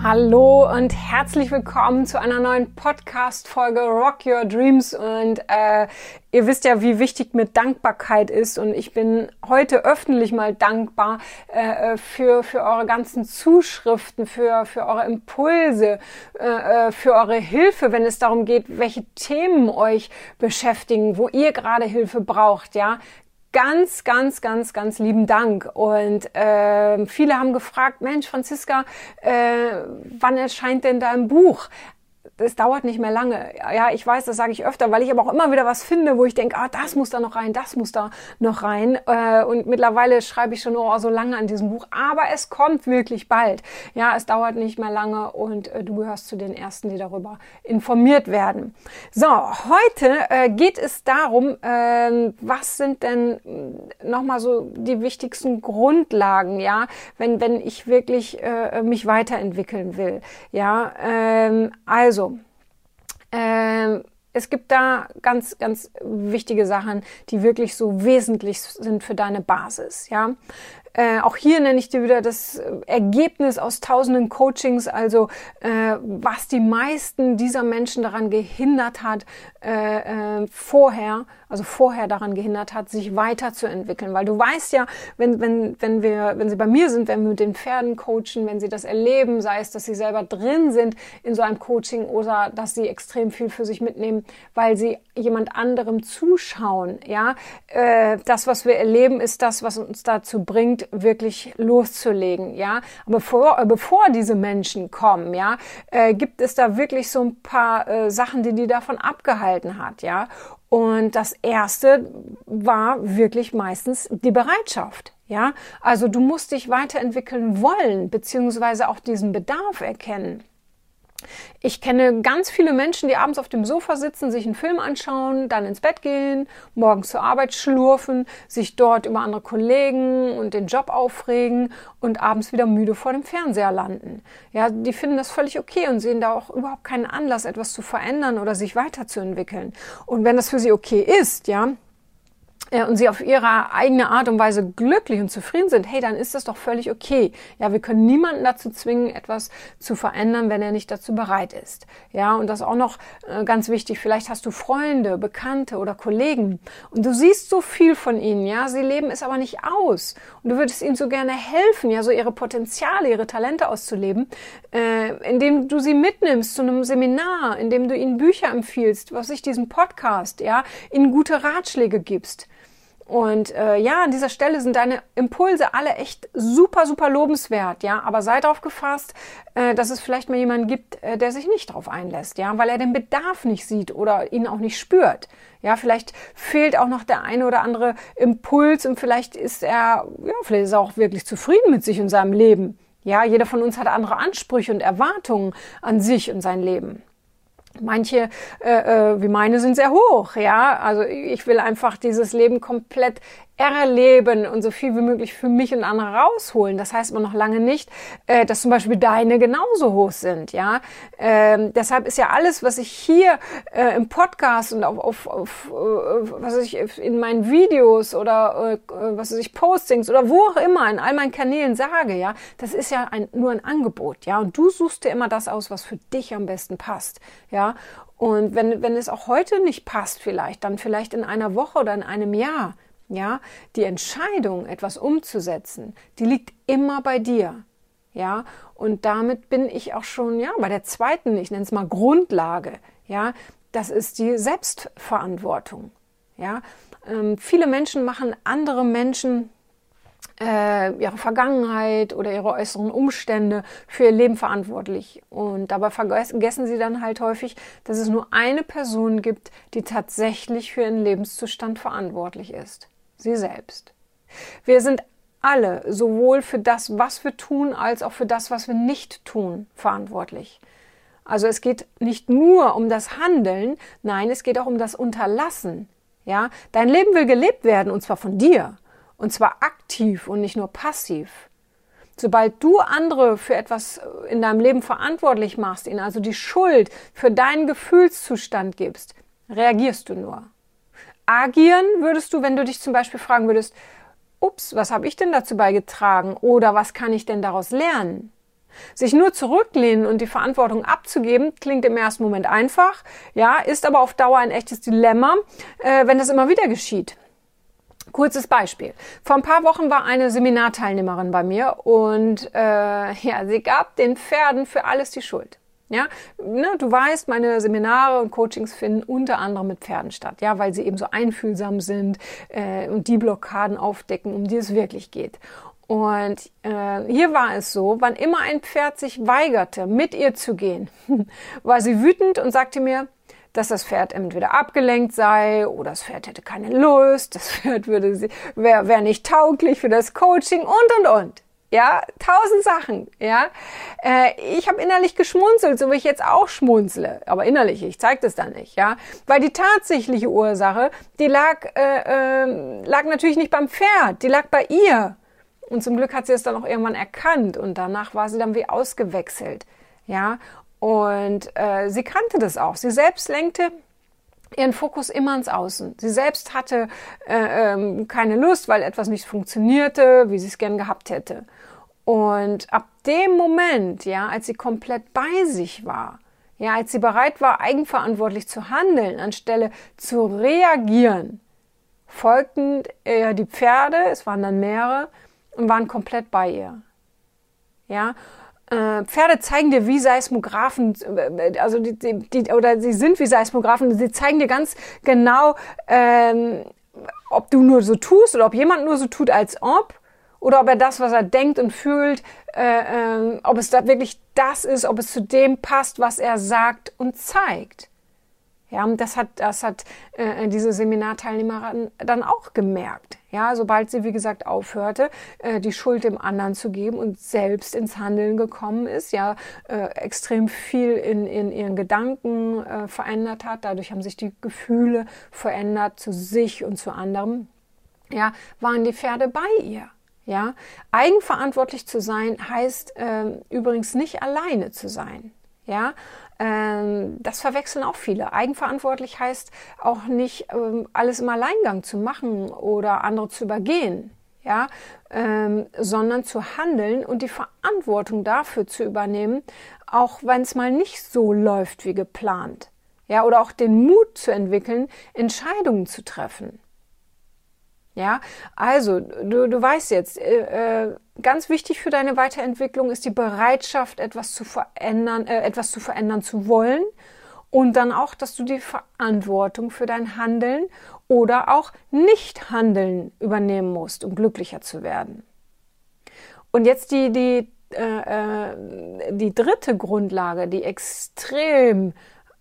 Hallo und herzlich willkommen zu einer neuen Podcast-Folge Rock Your Dreams. Und äh, ihr wisst ja, wie wichtig mir Dankbarkeit ist. Und ich bin heute öffentlich mal dankbar äh, für, für eure ganzen Zuschriften, für, für eure Impulse, äh, äh für eure Hilfe, wenn es darum geht, welche Themen euch beschäftigen, wo ihr gerade Hilfe braucht. Ja, ganz, ganz, ganz, ganz lieben Dank. Und äh, viele haben gefragt, Mensch, Franziska, äh, wann erscheint denn dein Buch? Das dauert nicht mehr lange. Ja, ich weiß, das sage ich öfter, weil ich aber auch immer wieder was finde, wo ich denke, ah, das muss da noch rein, das muss da noch rein. Äh, und mittlerweile schreibe ich schon oh, so lange an diesem Buch, aber es kommt wirklich bald. Ja, es dauert nicht mehr lange und äh, du gehörst zu den ersten, die darüber informiert werden. So, heute äh, geht es darum, äh, was sind denn äh, nochmal so die wichtigsten Grundlagen, ja, wenn, wenn ich wirklich mich weiterentwickeln will. Ja, ähm, also ähm, es gibt da ganz, ganz wichtige Sachen, die wirklich so wesentlich sind für deine Basis, ja. Äh, auch hier nenne ich dir wieder das Ergebnis aus tausenden Coachings, also äh, was die meisten dieser Menschen daran gehindert hat, äh, äh, vorher, also vorher daran gehindert hat, sich weiterzuentwickeln. Weil du weißt ja, wenn, wenn, wenn wir, wenn sie bei mir sind, wenn wir mit den Pferden coachen, wenn sie das erleben, sei es, dass sie selber drin sind in so einem Coaching oder dass sie extrem viel für sich mitnehmen, weil sie jemand anderem zuschauen, ja, äh, das, was wir erleben, ist das, was uns dazu bringt, wirklich loszulegen, ja. Bevor, äh, bevor diese Menschen kommen, ja, äh, gibt es da wirklich so ein paar äh, Sachen, die die davon abgehalten gehalten hat, ja. Und das erste war wirklich meistens die Bereitschaft. Ja, also du musst dich weiterentwickeln wollen, beziehungsweise auch diesen Bedarf erkennen. Ich kenne ganz viele Menschen, die abends auf dem Sofa sitzen, sich einen Film anschauen, dann ins Bett gehen, morgens zur Arbeit schlurfen, sich dort über andere Kollegen und den Job aufregen und abends wieder müde vor dem Fernseher landen. Ja, die finden das völlig okay und sehen da auch überhaupt keinen Anlass, etwas zu verändern oder sich weiterzuentwickeln. Und wenn das für sie okay ist, ja, und sie auf ihre eigene Art und Weise glücklich und zufrieden sind, hey, dann ist das doch völlig okay. Ja, wir können niemanden dazu zwingen, etwas zu verändern, wenn er nicht dazu bereit ist. Ja, und das auch noch äh, ganz wichtig. Vielleicht hast du Freunde, Bekannte oder Kollegen und du siehst so viel von ihnen. Ja, sie leben es aber nicht aus und du würdest ihnen so gerne helfen, ja, so ihre Potenziale, ihre Talente auszuleben, äh, indem du sie mitnimmst zu einem Seminar, indem du ihnen Bücher empfiehlst, was ich diesen Podcast, ja, ihnen gute Ratschläge gibst. Und äh, ja, an dieser Stelle sind deine Impulse alle echt super, super lobenswert, ja. Aber sei darauf gefasst, äh, dass es vielleicht mal jemanden gibt, äh, der sich nicht darauf einlässt, ja, weil er den Bedarf nicht sieht oder ihn auch nicht spürt. Ja, vielleicht fehlt auch noch der eine oder andere Impuls und vielleicht ist er, ja, vielleicht ist er auch wirklich zufrieden mit sich und seinem Leben. Ja, jeder von uns hat andere Ansprüche und Erwartungen an sich und sein Leben. Manche äh, äh, wie meine sind sehr hoch, ja. Also ich will einfach dieses Leben komplett erleben und so viel wie möglich für mich und andere rausholen. Das heißt aber noch lange nicht, äh, dass zum Beispiel deine genauso hoch sind, ja. Ähm, deshalb ist ja alles, was ich hier äh, im Podcast und auf, auf, auf äh, was ich in meinen Videos oder äh, was ich Postings oder wo auch immer in all meinen Kanälen sage, ja, das ist ja ein, nur ein Angebot, ja. Und du suchst dir immer das aus, was für dich am besten passt, ja. Und wenn, wenn es auch heute nicht passt, vielleicht, dann vielleicht in einer Woche oder in einem Jahr, ja, die Entscheidung, etwas umzusetzen, die liegt immer bei dir. Ja, und damit bin ich auch schon, ja, bei der zweiten, ich nenne es mal Grundlage. Ja, das ist die Selbstverantwortung. Ja, ähm, viele Menschen machen andere Menschen äh, ihre Vergangenheit oder ihre äußeren Umstände für ihr Leben verantwortlich. Und dabei vergessen sie dann halt häufig, dass es nur eine Person gibt, die tatsächlich für ihren Lebenszustand verantwortlich ist sie selbst. Wir sind alle sowohl für das, was wir tun, als auch für das, was wir nicht tun, verantwortlich. Also es geht nicht nur um das Handeln, nein, es geht auch um das Unterlassen. Ja, dein Leben will gelebt werden und zwar von dir und zwar aktiv und nicht nur passiv. Sobald du andere für etwas in deinem Leben verantwortlich machst, ihnen also die Schuld für deinen Gefühlszustand gibst, reagierst du nur. Agieren würdest du, wenn du dich zum Beispiel fragen würdest, ups, was habe ich denn dazu beigetragen oder was kann ich denn daraus lernen? Sich nur zurücklehnen und die Verantwortung abzugeben, klingt im ersten Moment einfach, ja, ist aber auf Dauer ein echtes Dilemma, äh, wenn das immer wieder geschieht. Kurzes Beispiel. Vor ein paar Wochen war eine Seminarteilnehmerin bei mir und äh, ja, sie gab den Pferden für alles die Schuld. Ja, ne, du weißt, meine Seminare und Coachings finden unter anderem mit Pferden statt, ja, weil sie eben so einfühlsam sind äh, und die Blockaden aufdecken, um die es wirklich geht. Und äh, hier war es so, wann immer ein Pferd sich weigerte, mit ihr zu gehen, war sie wütend und sagte mir, dass das Pferd entweder abgelenkt sei oder das Pferd hätte keine Lust, das Pferd würde wäre wär nicht tauglich für das Coaching und und und. Ja, tausend Sachen. Ja, äh, ich habe innerlich geschmunzelt, so wie ich jetzt auch schmunzle, aber innerlich, ich zeige das dann nicht. Ja, weil die tatsächliche Ursache, die lag äh, äh, lag natürlich nicht beim Pferd, die lag bei ihr. Und zum Glück hat sie es dann auch irgendwann erkannt und danach war sie dann wie ausgewechselt. Ja, und äh, sie kannte das auch. Sie selbst lenkte ihren Fokus immer ins Außen. Sie selbst hatte äh, ähm, keine Lust, weil etwas nicht funktionierte, wie sie es gern gehabt hätte. Und ab dem Moment, ja, als sie komplett bei sich war, ja, als sie bereit war, eigenverantwortlich zu handeln, anstelle zu reagieren, folgten ihr die Pferde, es waren dann mehrere, und waren komplett bei ihr. Ja, äh, Pferde zeigen dir wie Seismographen, äh, also die, die, die, oder sie sind wie Seismographen, sie zeigen dir ganz genau, ähm, ob du nur so tust oder ob jemand nur so tut, als ob, oder ob er das, was er denkt und fühlt, äh, äh, ob es da wirklich das ist, ob es zu dem passt, was er sagt und zeigt. Ja, und das hat, das hat äh, diese Seminarteilnehmerin dann auch gemerkt. Ja, sobald sie, wie gesagt, aufhörte, äh, die Schuld dem anderen zu geben und selbst ins Handeln gekommen ist, ja, äh, extrem viel in, in ihren Gedanken äh, verändert hat. Dadurch haben sich die Gefühle verändert zu sich und zu anderen. Ja, waren die Pferde bei ihr. Ja, eigenverantwortlich zu sein heißt äh, übrigens nicht alleine zu sein. Ja, ähm, das verwechseln auch viele. Eigenverantwortlich heißt auch nicht ähm, alles im Alleingang zu machen oder andere zu übergehen, ja, ähm, sondern zu handeln und die Verantwortung dafür zu übernehmen, auch wenn es mal nicht so läuft wie geplant, ja, oder auch den Mut zu entwickeln, Entscheidungen zu treffen. Ja, also du, du weißt jetzt, äh, äh, ganz wichtig für deine Weiterentwicklung ist die Bereitschaft, etwas zu verändern, äh, etwas zu verändern zu wollen und dann auch, dass du die Verantwortung für dein Handeln oder auch Nicht-Handeln übernehmen musst, um glücklicher zu werden. Und jetzt die, die, äh, äh die dritte Grundlage, die extrem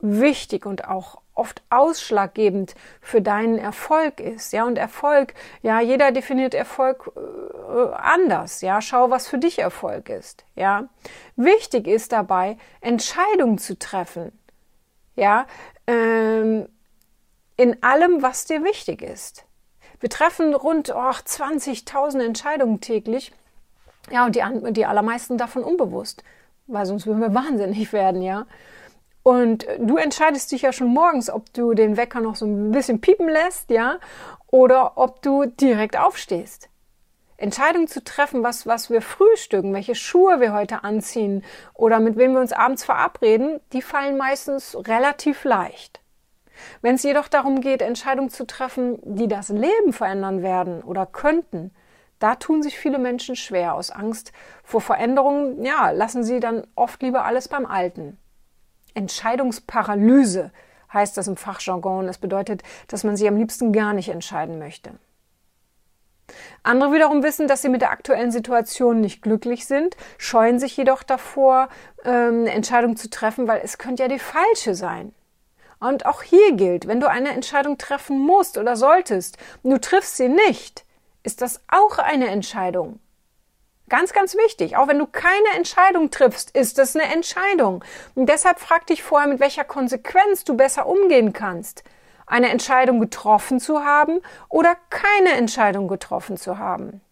wichtig und auch oft ausschlaggebend für deinen Erfolg ist. Ja, und Erfolg, ja, jeder definiert Erfolg äh, anders. Ja, schau, was für dich Erfolg ist. Ja, wichtig ist dabei, Entscheidungen zu treffen. Ja, ähm, in allem, was dir wichtig ist. Wir treffen rund oh, 20.000 Entscheidungen täglich. Ja, und die, die allermeisten davon unbewusst, weil sonst würden wir wahnsinnig werden, ja. Und du entscheidest dich ja schon morgens, ob du den Wecker noch so ein bisschen piepen lässt, ja, oder ob du direkt aufstehst. Entscheidungen zu treffen, was, was wir frühstücken, welche Schuhe wir heute anziehen oder mit wem wir uns abends verabreden, die fallen meistens relativ leicht. Wenn es jedoch darum geht, Entscheidungen zu treffen, die das Leben verändern werden oder könnten, da tun sich viele Menschen schwer aus Angst vor Veränderungen, ja, lassen sie dann oft lieber alles beim Alten. Entscheidungsparalyse heißt das im Fachjargon. Das bedeutet, dass man sich am liebsten gar nicht entscheiden möchte. Andere wiederum wissen, dass sie mit der aktuellen Situation nicht glücklich sind, scheuen sich jedoch davor, ähm, eine Entscheidung zu treffen, weil es könnte ja die falsche sein. Und auch hier gilt, wenn du eine Entscheidung treffen musst oder solltest du triffst sie nicht, ist das auch eine Entscheidung. Ganz, ganz wichtig. Auch wenn du keine Entscheidung triffst, ist das eine Entscheidung. Und deshalb frag dich vorher, mit welcher Konsequenz du besser umgehen kannst. Eine Entscheidung getroffen zu haben oder keine Entscheidung getroffen zu haben.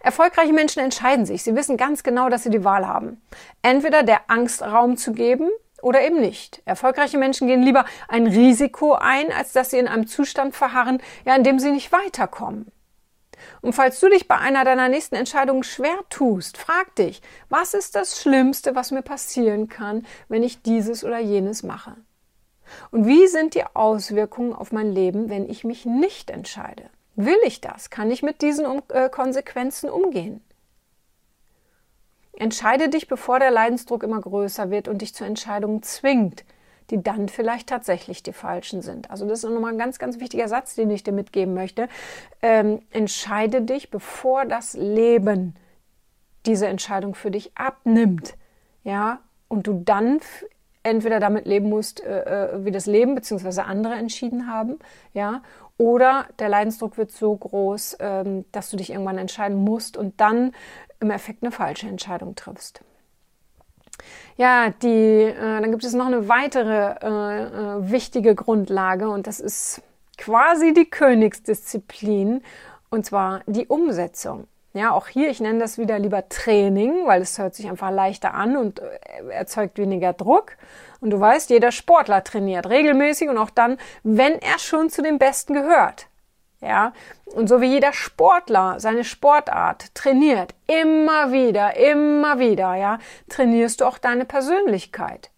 Erfolgreiche Menschen entscheiden sich. Sie wissen ganz genau, dass sie die Wahl haben. Entweder der Angst Raum zu geben oder eben nicht. Erfolgreiche Menschen gehen lieber ein Risiko ein, als dass sie in einem Zustand verharren, ja, in dem sie nicht weiterkommen. Und falls du dich bei einer deiner nächsten Entscheidungen schwer tust, frag dich, was ist das Schlimmste, was mir passieren kann, wenn ich dieses oder jenes mache? Und wie sind die Auswirkungen auf mein Leben, wenn ich mich nicht entscheide? Will ich das? Kann ich mit diesen äh, Konsequenzen umgehen? Entscheide dich, bevor der Leidensdruck immer größer wird und dich zu Entscheidungen zwingt, die dann vielleicht tatsächlich die falschen sind. Also das ist nochmal ein ganz, ganz wichtiger Satz, den ich dir mitgeben möchte. Ähm, entscheide dich, bevor das Leben diese Entscheidung für dich abnimmt. Ja, und du dann entweder damit leben musst, äh, äh wie das Leben bzw. andere entschieden haben, ja, oder der Leidensdruck wird so groß, ähm, dass du dich irgendwann entscheiden musst und dann im Effekt eine falsche Entscheidung triffst. Ja, die, äh, dann gibt es noch eine weitere äh, äh, wichtige Grundlage und das ist quasi die Königsdisziplin und zwar die Umsetzung. Ja, auch hier, ich nenne das wieder lieber Training, weil es hört sich einfach leichter an und äh, erzeugt weniger Druck. Und du weißt, jeder Sportler trainiert regelmäßig und auch dann, wenn er schon zu den Besten gehört. Ja, und so wie jeder Sportler seine Sportart trainiert, immer wieder, immer wieder, ja, trainierst du auch deine Persönlichkeit.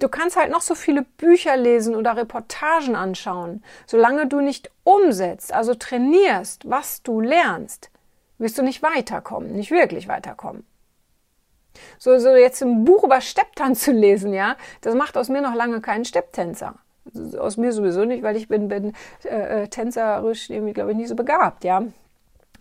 Du kannst halt noch so viele Bücher lesen oder Reportagen anschauen. Solange du nicht umsetzt, also trainierst, was du lernst, wirst du nicht weiterkommen, nicht wirklich weiterkommen. So, so jetzt ein Buch über Stepptanz zu lesen, ja, das macht aus mir noch lange keinen Stepptänzer aus mir sowieso nicht, weil ich bin, bin äh, äh, tänzerisch irgendwie, glaube ich, nicht so begabt, ja.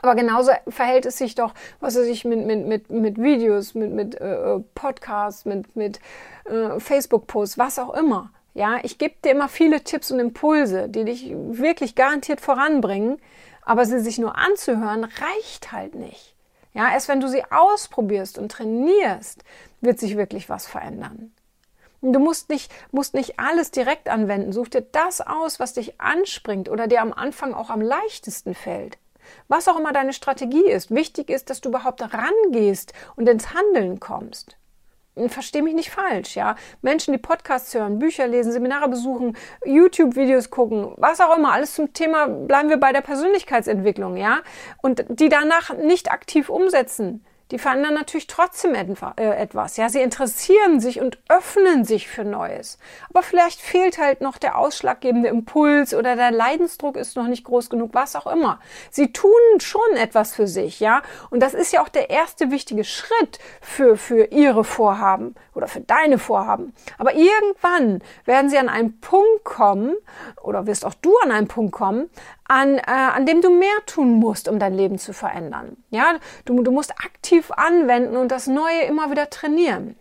Aber genauso verhält es sich doch, was weiß ich, mit, mit, mit, mit Videos, mit, mit äh, Podcasts, mit, mit äh, Facebook-Posts, was auch immer. Ja, ich gebe dir immer viele Tipps und Impulse, die dich wirklich garantiert voranbringen, aber sie sich nur anzuhören, reicht halt nicht. Ja, erst wenn du sie ausprobierst und trainierst, wird sich wirklich was verändern. Du musst nicht, musst nicht alles direkt anwenden. Such dir das aus, was dich anspringt oder dir am Anfang auch am leichtesten fällt. Was auch immer deine Strategie ist. Wichtig ist, dass du überhaupt rangehst und ins Handeln kommst. Versteh mich nicht falsch, ja. Menschen, die Podcasts hören, Bücher lesen, Seminare besuchen, YouTube-Videos gucken, was auch immer, alles zum Thema, bleiben wir bei der Persönlichkeitsentwicklung, ja. Und die danach nicht aktiv umsetzen, die verändern natürlich trotzdem äh, etwas. Ja, sie interessieren sich und öffnen sich für Neues. Aber vielleicht fehlt halt noch der ausschlaggebende Impuls oder der Leidensdruck ist noch nicht groß genug, was auch immer. Sie tun schon etwas für sich, ja. Und das ist ja auch der erste wichtige Schritt für, für ihre Vorhaben oder für deine Vorhaben. Aber irgendwann werden sie an einen Punkt kommen oder wirst auch du an einen Punkt kommen, an, äh, an dem du mehr tun musst, um dein Leben zu verändern. Ja, du, du musst aktiv anwenden und das Neue immer wieder trainieren.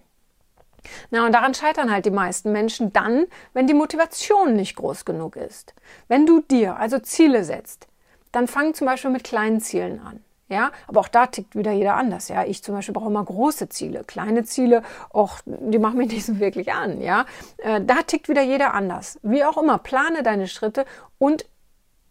Na, und daran scheitern halt die meisten Menschen dann, wenn die Motivation nicht groß genug ist. Wenn du dir also Ziele setzt, dann fang zum Beispiel mit kleinen Zielen an. Ja, aber auch da tickt wieder jeder anders. Ja, ich zum Beispiel brauche immer große Ziele, kleine Ziele, och, die machen mich nicht so wirklich an. Ja, äh, da tickt wieder jeder anders. Wie auch immer, plane deine Schritte und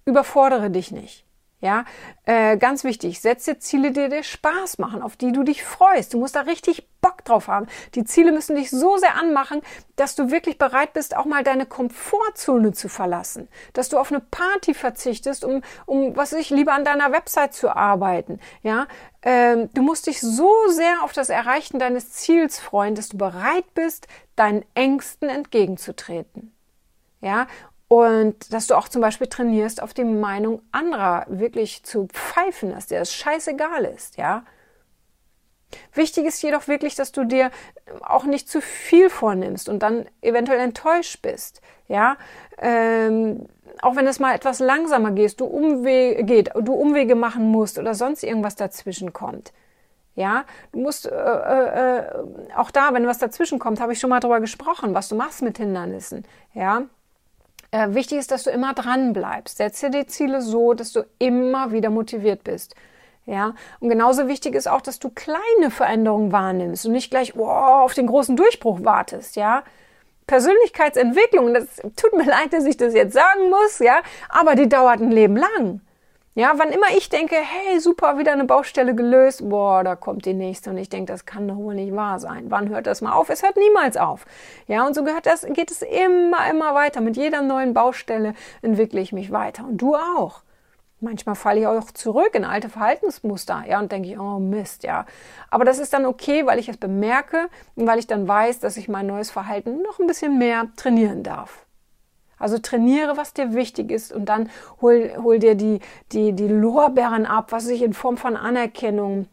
überfordere dich nicht. Ja, äh, ganz wichtig, setze Ziele, die dir Spaß machen, auf die du dich freust. Du musst da richtig Bock drauf haben. Die Ziele müssen dich so sehr anmachen, dass du wirklich bereit bist, auch mal deine Komfortzone zu verlassen. Dass du auf eine Party verzichtest, um, um was ich lieber an deiner Website zu arbeiten. Ja, ähm, du musst dich so sehr auf das Erreichen deines Ziels freuen, dass du bereit bist, deinen Ängsten entgegenzutreten. Ja, und dass du auch zum Beispiel trainierst, auf die Meinung anderer wirklich zu pfeifen, dass dir das scheißegal ist, ja. Wichtig ist jedoch wirklich, dass du dir auch nicht zu viel vornimmst und dann eventuell enttäuscht bist, ja. Ähm, auch wenn es mal etwas langsamer geht, du Umwege, geht, du Umwege machen musst oder sonst irgendwas dazwischen kommt. Ja, du musst äh, äh, äh auch da, wenn was dazwischen kommt, habe ich schon mal drüber gesprochen, was du machst mit Hindernissen. Ja, äh, wichtig ist, dass du immer dran bleibst. Setze die Ziele so, dass du immer wieder motiviert bist. Ja, und genauso wichtig ist auch, dass du kleine Veränderungen wahrnimmst und nicht gleich oh, auf den großen Durchbruch wartest, ja. Persönlichkeitsentwicklung, das tut mir leid, dass ich das jetzt sagen muss, ja, aber die dauert ein Leben lang. Ja, wann immer ich denke, hey, super, wieder eine Baustelle gelöst, boah, da kommt die nächste und ich denke, das kann doch wohl nicht wahr sein. Wann hört das mal auf? Es hört niemals auf. Ja, und so gehört das, geht es immer, immer weiter. Mit jeder neuen Baustelle entwickle ich mich weiter und du auch. Manchmal falle ich auch zurück in alte Verhaltensmuster, ja, und denke ich, oh Mist, ja. Aber das ist dann okay, weil ich es bemerke und weil ich dann weiß, dass ich mein neues Verhalten noch ein bisschen mehr trainieren darf. Also trainiere, was dir wichtig ist und dann hol, hol dir die, die, die Lorbeeren ab, was sich in Form von Anerkennung,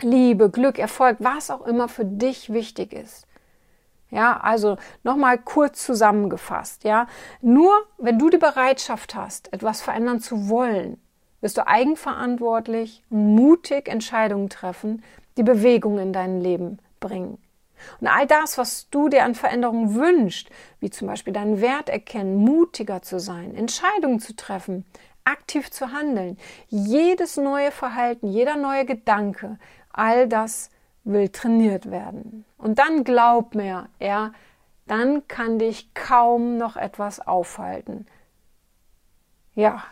Liebe, Glück, Erfolg, was auch immer für dich wichtig ist. Ja, also nochmal kurz zusammengefasst, ja. Nur wenn du die Bereitschaft hast, etwas verändern zu wollen, wirst du eigenverantwortlich mutig Entscheidungen treffen, die Bewegung in dein Leben bringen. Und all das, was du dir an Veränderungen wünschst, wie zum Beispiel deinen Wert erkennen, mutiger zu sein, Entscheidungen zu treffen, aktiv zu handeln, jedes neue Verhalten, jeder neue Gedanke, all das will trainiert werden. Und dann glaub mir, ja, dann kann dich kaum noch etwas aufhalten. Ja,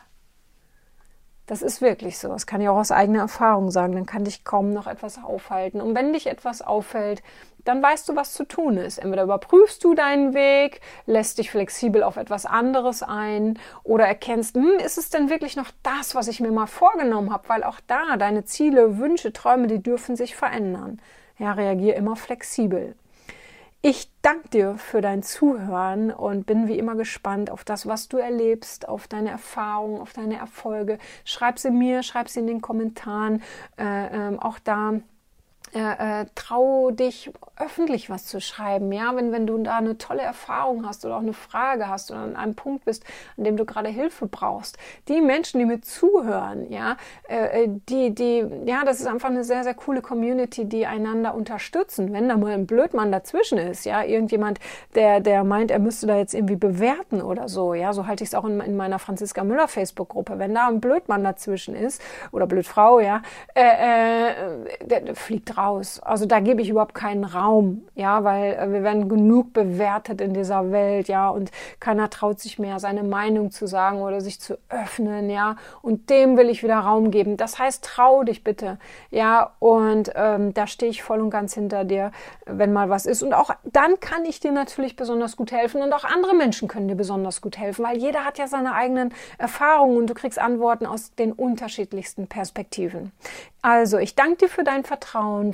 das ist wirklich so. Das kann ich auch aus eigener Erfahrung sagen. Dann kann dich kaum noch etwas aufhalten. Und wenn dich etwas auffällt, dann weißt du, was zu tun ist. Entweder überprüfst du deinen Weg, lässt dich flexibel auf etwas anderes ein oder erkennst, hm, ist es denn wirklich noch das, was ich mir mal vorgenommen habe? Weil auch da deine Ziele, Wünsche, Träume, die dürfen sich verändern. Ja, reagier immer flexibel. Ich danke dir für dein Zuhören und bin wie immer gespannt auf das, was du erlebst, auf deine Erfahrungen, auf deine Erfolge. Schreib sie mir, schreib sie in den Kommentaren. Äh, äh, auch da äh, äh, trau dich öffentlich was zu schreiben, ja, wenn, wenn du da eine tolle Erfahrung hast oder auch eine Frage hast oder an einem Punkt bist, an dem du gerade Hilfe brauchst. Die Menschen, die mir zuhören, ja, äh, äh, die, die, ja, das ist einfach eine sehr, sehr coole Community, die einander unterstützen. Wenn da mal ein Blödmann dazwischen ist, ja, irgendjemand, der, der meint, er müsste da jetzt irgendwie bewerten oder so, ja, so halte ich es auch in, in meiner Franziska Müller Facebook-Gruppe. Wenn da ein Blödmann dazwischen ist oder Blödfrau, ja, äh, äh, der, der fliegt raus raus. Also da gebe ich überhaupt keinen Raum, ja, weil äh, wir werden genug bewertet in dieser Welt, ja, und keiner traut sich mehr, seine Meinung zu sagen oder sich zu öffnen, ja, und dem will ich wieder Raum geben. Das heißt, trau dich bitte, ja, und ähm, da stehe ich voll und ganz hinter dir, wenn mal was ist. Und auch dann kann ich dir natürlich besonders gut helfen und auch andere Menschen können dir besonders gut helfen, weil jeder hat ja seine eigenen Erfahrungen und du kriegst Antworten aus den unterschiedlichsten Perspektiven. Also, ich danke dir für dein Vertrauen,